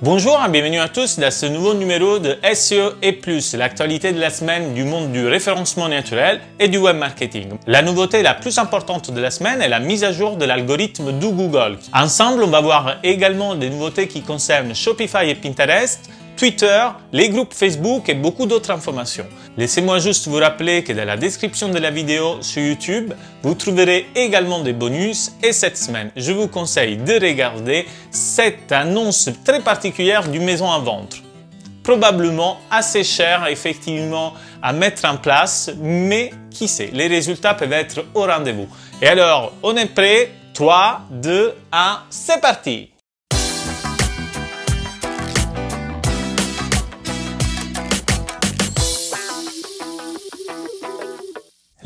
Bonjour et bienvenue à tous dans ce nouveau numéro de SEO et plus, l'actualité de la semaine du monde du référencement naturel et du web marketing. La nouveauté la plus importante de la semaine est la mise à jour de l'algorithme du Google. Ensemble, on va voir également des nouveautés qui concernent Shopify et Pinterest, Twitter, les groupes Facebook et beaucoup d'autres informations. Laissez-moi juste vous rappeler que dans la description de la vidéo sur YouTube, vous trouverez également des bonus et cette semaine, je vous conseille de regarder cette annonce très particulière du maison à vendre. Probablement assez cher effectivement à mettre en place, mais qui sait, les résultats peuvent être au rendez-vous. Et alors, on est prêt? 3, 2, 1, c'est parti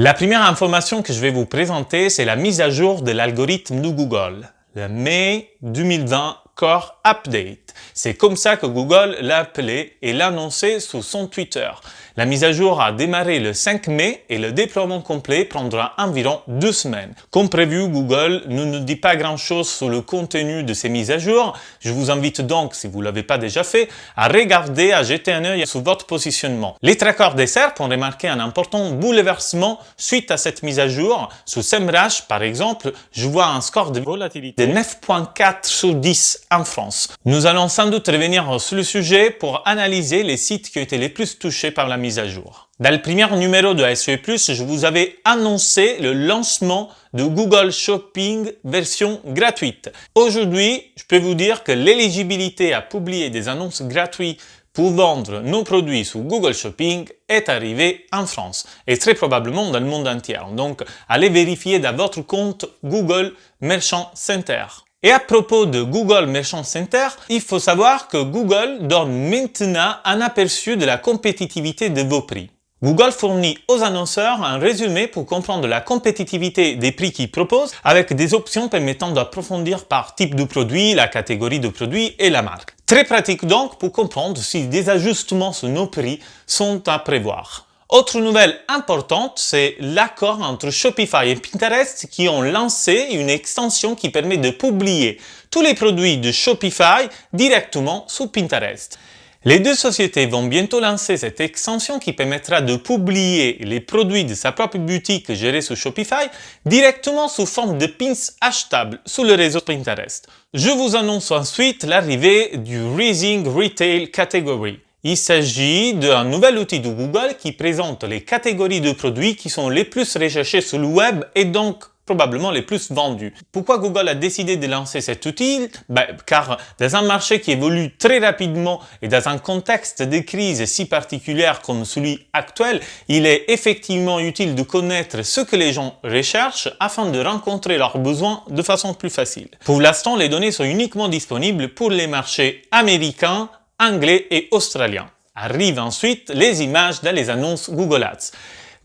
La première information que je vais vous présenter, c'est la mise à jour de l'algorithme de Google, le mai 2020 Core Update. C'est comme ça que Google l'a appelé et l'a annoncé sous son Twitter. La mise à jour a démarré le 5 mai et le déploiement complet prendra environ deux semaines. Comme prévu, Google ne nous dit pas grand-chose sur le contenu de ces mises à jour. Je vous invite donc, si vous ne l'avez pas déjà fait, à regarder, à jeter un œil sur votre positionnement. Les trackers des SERP ont remarqué un important bouleversement suite à cette mise à jour. Sous SEMrush, par exemple, je vois un score de volatilité de 9.4 sur 10 en France. Nous allons sans doute revenir sur le sujet pour analyser les sites qui ont été les plus touchés par la mise à jour. Dans le premier numéro de SEO+, je vous avais annoncé le lancement de Google Shopping version gratuite. Aujourd'hui, je peux vous dire que l'éligibilité à publier des annonces gratuites pour vendre nos produits sur Google Shopping est arrivée en France et très probablement dans le monde entier. Donc, allez vérifier dans votre compte Google Merchant Center. Et à propos de Google Merchant Center, il faut savoir que Google donne maintenant un aperçu de la compétitivité de vos prix. Google fournit aux annonceurs un résumé pour comprendre la compétitivité des prix qu'ils proposent avec des options permettant d'approfondir par type de produit, la catégorie de produit et la marque. Très pratique donc pour comprendre si des ajustements sur nos prix sont à prévoir. Autre nouvelle importante, c'est l'accord entre Shopify et Pinterest qui ont lancé une extension qui permet de publier tous les produits de Shopify directement sur Pinterest. Les deux sociétés vont bientôt lancer cette extension qui permettra de publier les produits de sa propre boutique gérée sur Shopify directement sous forme de pins achetables sur le réseau Pinterest. Je vous annonce ensuite l'arrivée du Raising Retail Category. Il s'agit d'un nouvel outil de Google qui présente les catégories de produits qui sont les plus recherchés sur le web et donc probablement les plus vendus. Pourquoi Google a décidé de lancer cet outil? Ben, Car dans un marché qui évolue très rapidement et dans un contexte de crise si particulière comme celui actuel, il est effectivement utile de connaître ce que les gens recherchent afin de rencontrer leurs besoins de façon plus facile. Pour l'instant, les données sont uniquement disponibles pour les marchés américains, anglais et australien. Arrivent ensuite les images dans les annonces Google Ads.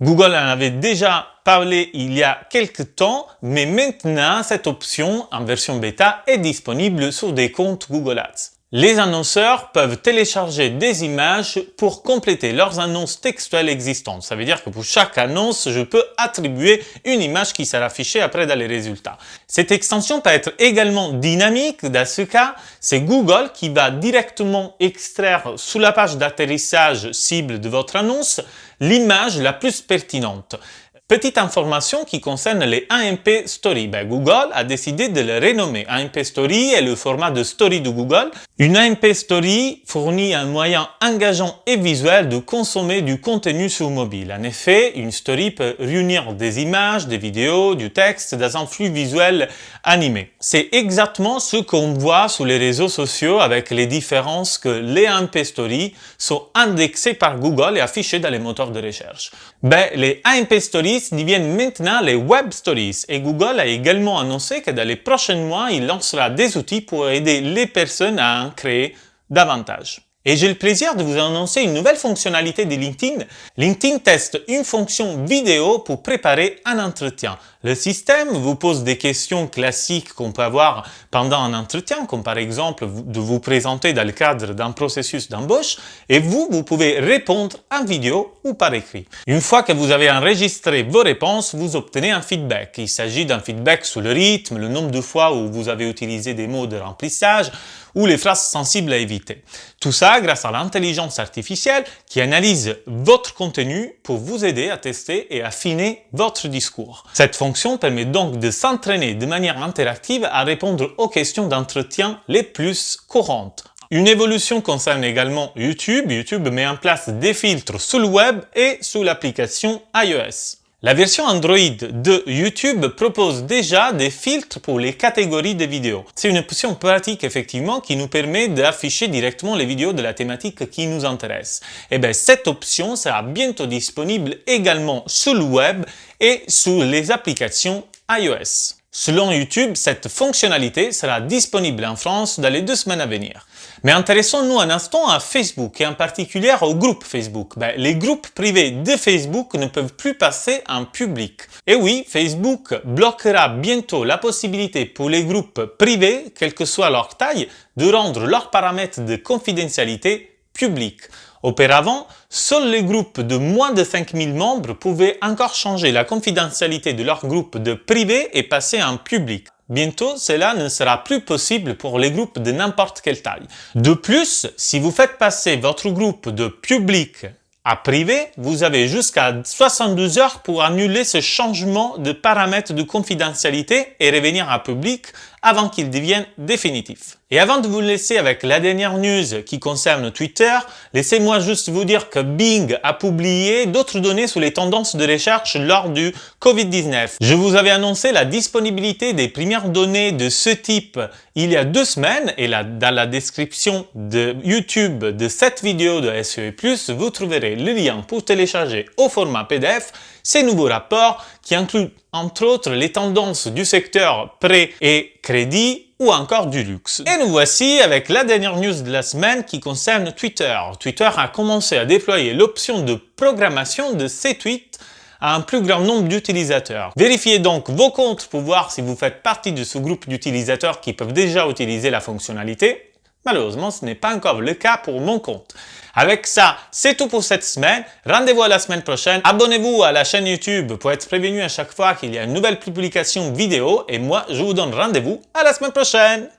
Google en avait déjà parlé il y a quelques temps, mais maintenant cette option en version bêta est disponible sur des comptes Google Ads. Les annonceurs peuvent télécharger des images pour compléter leurs annonces textuelles existantes. Ça veut dire que pour chaque annonce, je peux attribuer une image qui sera affichée après dans les résultats. Cette extension peut être également dynamique. Dans ce cas, c'est Google qui va directement extraire sous la page d'atterrissage cible de votre annonce l'image la plus pertinente. Petite information qui concerne les AMP Story. Ben, Google a décidé de le renommer. AMP Story est le format de story de Google. Une AMP Story fournit un moyen engageant et visuel de consommer du contenu sur mobile. En effet, une story peut réunir des images, des vidéos, du texte dans un flux visuel animé. C'est exactement ce qu'on voit sur les réseaux sociaux avec les différences que les AMP Story sont indexés par Google et affichés dans les moteurs de recherche. Ben, les AMP Deviennent maintenant les Web Stories et Google a également annoncé que dans les prochains mois, il lancera des outils pour aider les personnes à en créer davantage. Et j'ai le plaisir de vous annoncer une nouvelle fonctionnalité de LinkedIn. LinkedIn teste une fonction vidéo pour préparer un entretien. Le système vous pose des questions classiques qu'on peut avoir pendant un entretien, comme par exemple de vous présenter dans le cadre d'un processus d'embauche, et vous, vous pouvez répondre en vidéo ou par écrit. Une fois que vous avez enregistré vos réponses, vous obtenez un feedback. Il s'agit d'un feedback sur le rythme, le nombre de fois où vous avez utilisé des mots de remplissage, ou les phrases sensibles à éviter. Tout ça grâce à l'intelligence artificielle qui analyse votre contenu pour vous aider à tester et affiner votre discours. Cette permet donc de s'entraîner de manière interactive à répondre aux questions d'entretien les plus courantes. Une évolution concerne également YouTube. YouTube met en place des filtres sous le web et sous l'application iOS. La version Android de YouTube propose déjà des filtres pour les catégories de vidéos. C'est une option pratique effectivement qui nous permet d'afficher directement les vidéos de la thématique qui nous intéresse. Et eh bien cette option sera bientôt disponible également sur le web et sur les applications iOS. Selon YouTube, cette fonctionnalité sera disponible en France dans les deux semaines à venir. Mais intéressons-nous un instant à Facebook et en particulier au groupe Facebook. Ben, les groupes privés de Facebook ne peuvent plus passer en public. Et oui, Facebook bloquera bientôt la possibilité pour les groupes privés, quelle que soit leur taille, de rendre leurs paramètres de confidentialité publics. Auparavant, seuls les groupes de moins de 5000 membres pouvaient encore changer la confidentialité de leur groupe de privé et passer en public. Bientôt, cela ne sera plus possible pour les groupes de n'importe quelle taille. De plus, si vous faites passer votre groupe de public à privé, vous avez jusqu'à 72 heures pour annuler ce changement de paramètres de confidentialité et revenir à public avant qu'il devienne définitif. Et avant de vous laisser avec la dernière news qui concerne Twitter, laissez-moi juste vous dire que Bing a publié d'autres données sur les tendances de recherche lors du Covid-19. Je vous avais annoncé la disponibilité des premières données de ce type il y a deux semaines et dans la description de YouTube de cette vidéo de SEO+, vous trouverez le lien pour télécharger au format PDF ces nouveaux rapports qui incluent entre autres les tendances du secteur prêt et crédit ou encore du luxe. Et nous voici avec la dernière news de la semaine qui concerne Twitter. Twitter a commencé à déployer l'option de programmation de ses tweets à un plus grand nombre d'utilisateurs. Vérifiez donc vos comptes pour voir si vous faites partie de ce groupe d'utilisateurs qui peuvent déjà utiliser la fonctionnalité. Malheureusement, ce n'est pas encore le cas pour mon compte. Avec ça, c'est tout pour cette semaine. Rendez-vous à la semaine prochaine. Abonnez-vous à la chaîne YouTube pour être prévenu à chaque fois qu'il y a une nouvelle publication vidéo. Et moi, je vous donne rendez-vous à la semaine prochaine.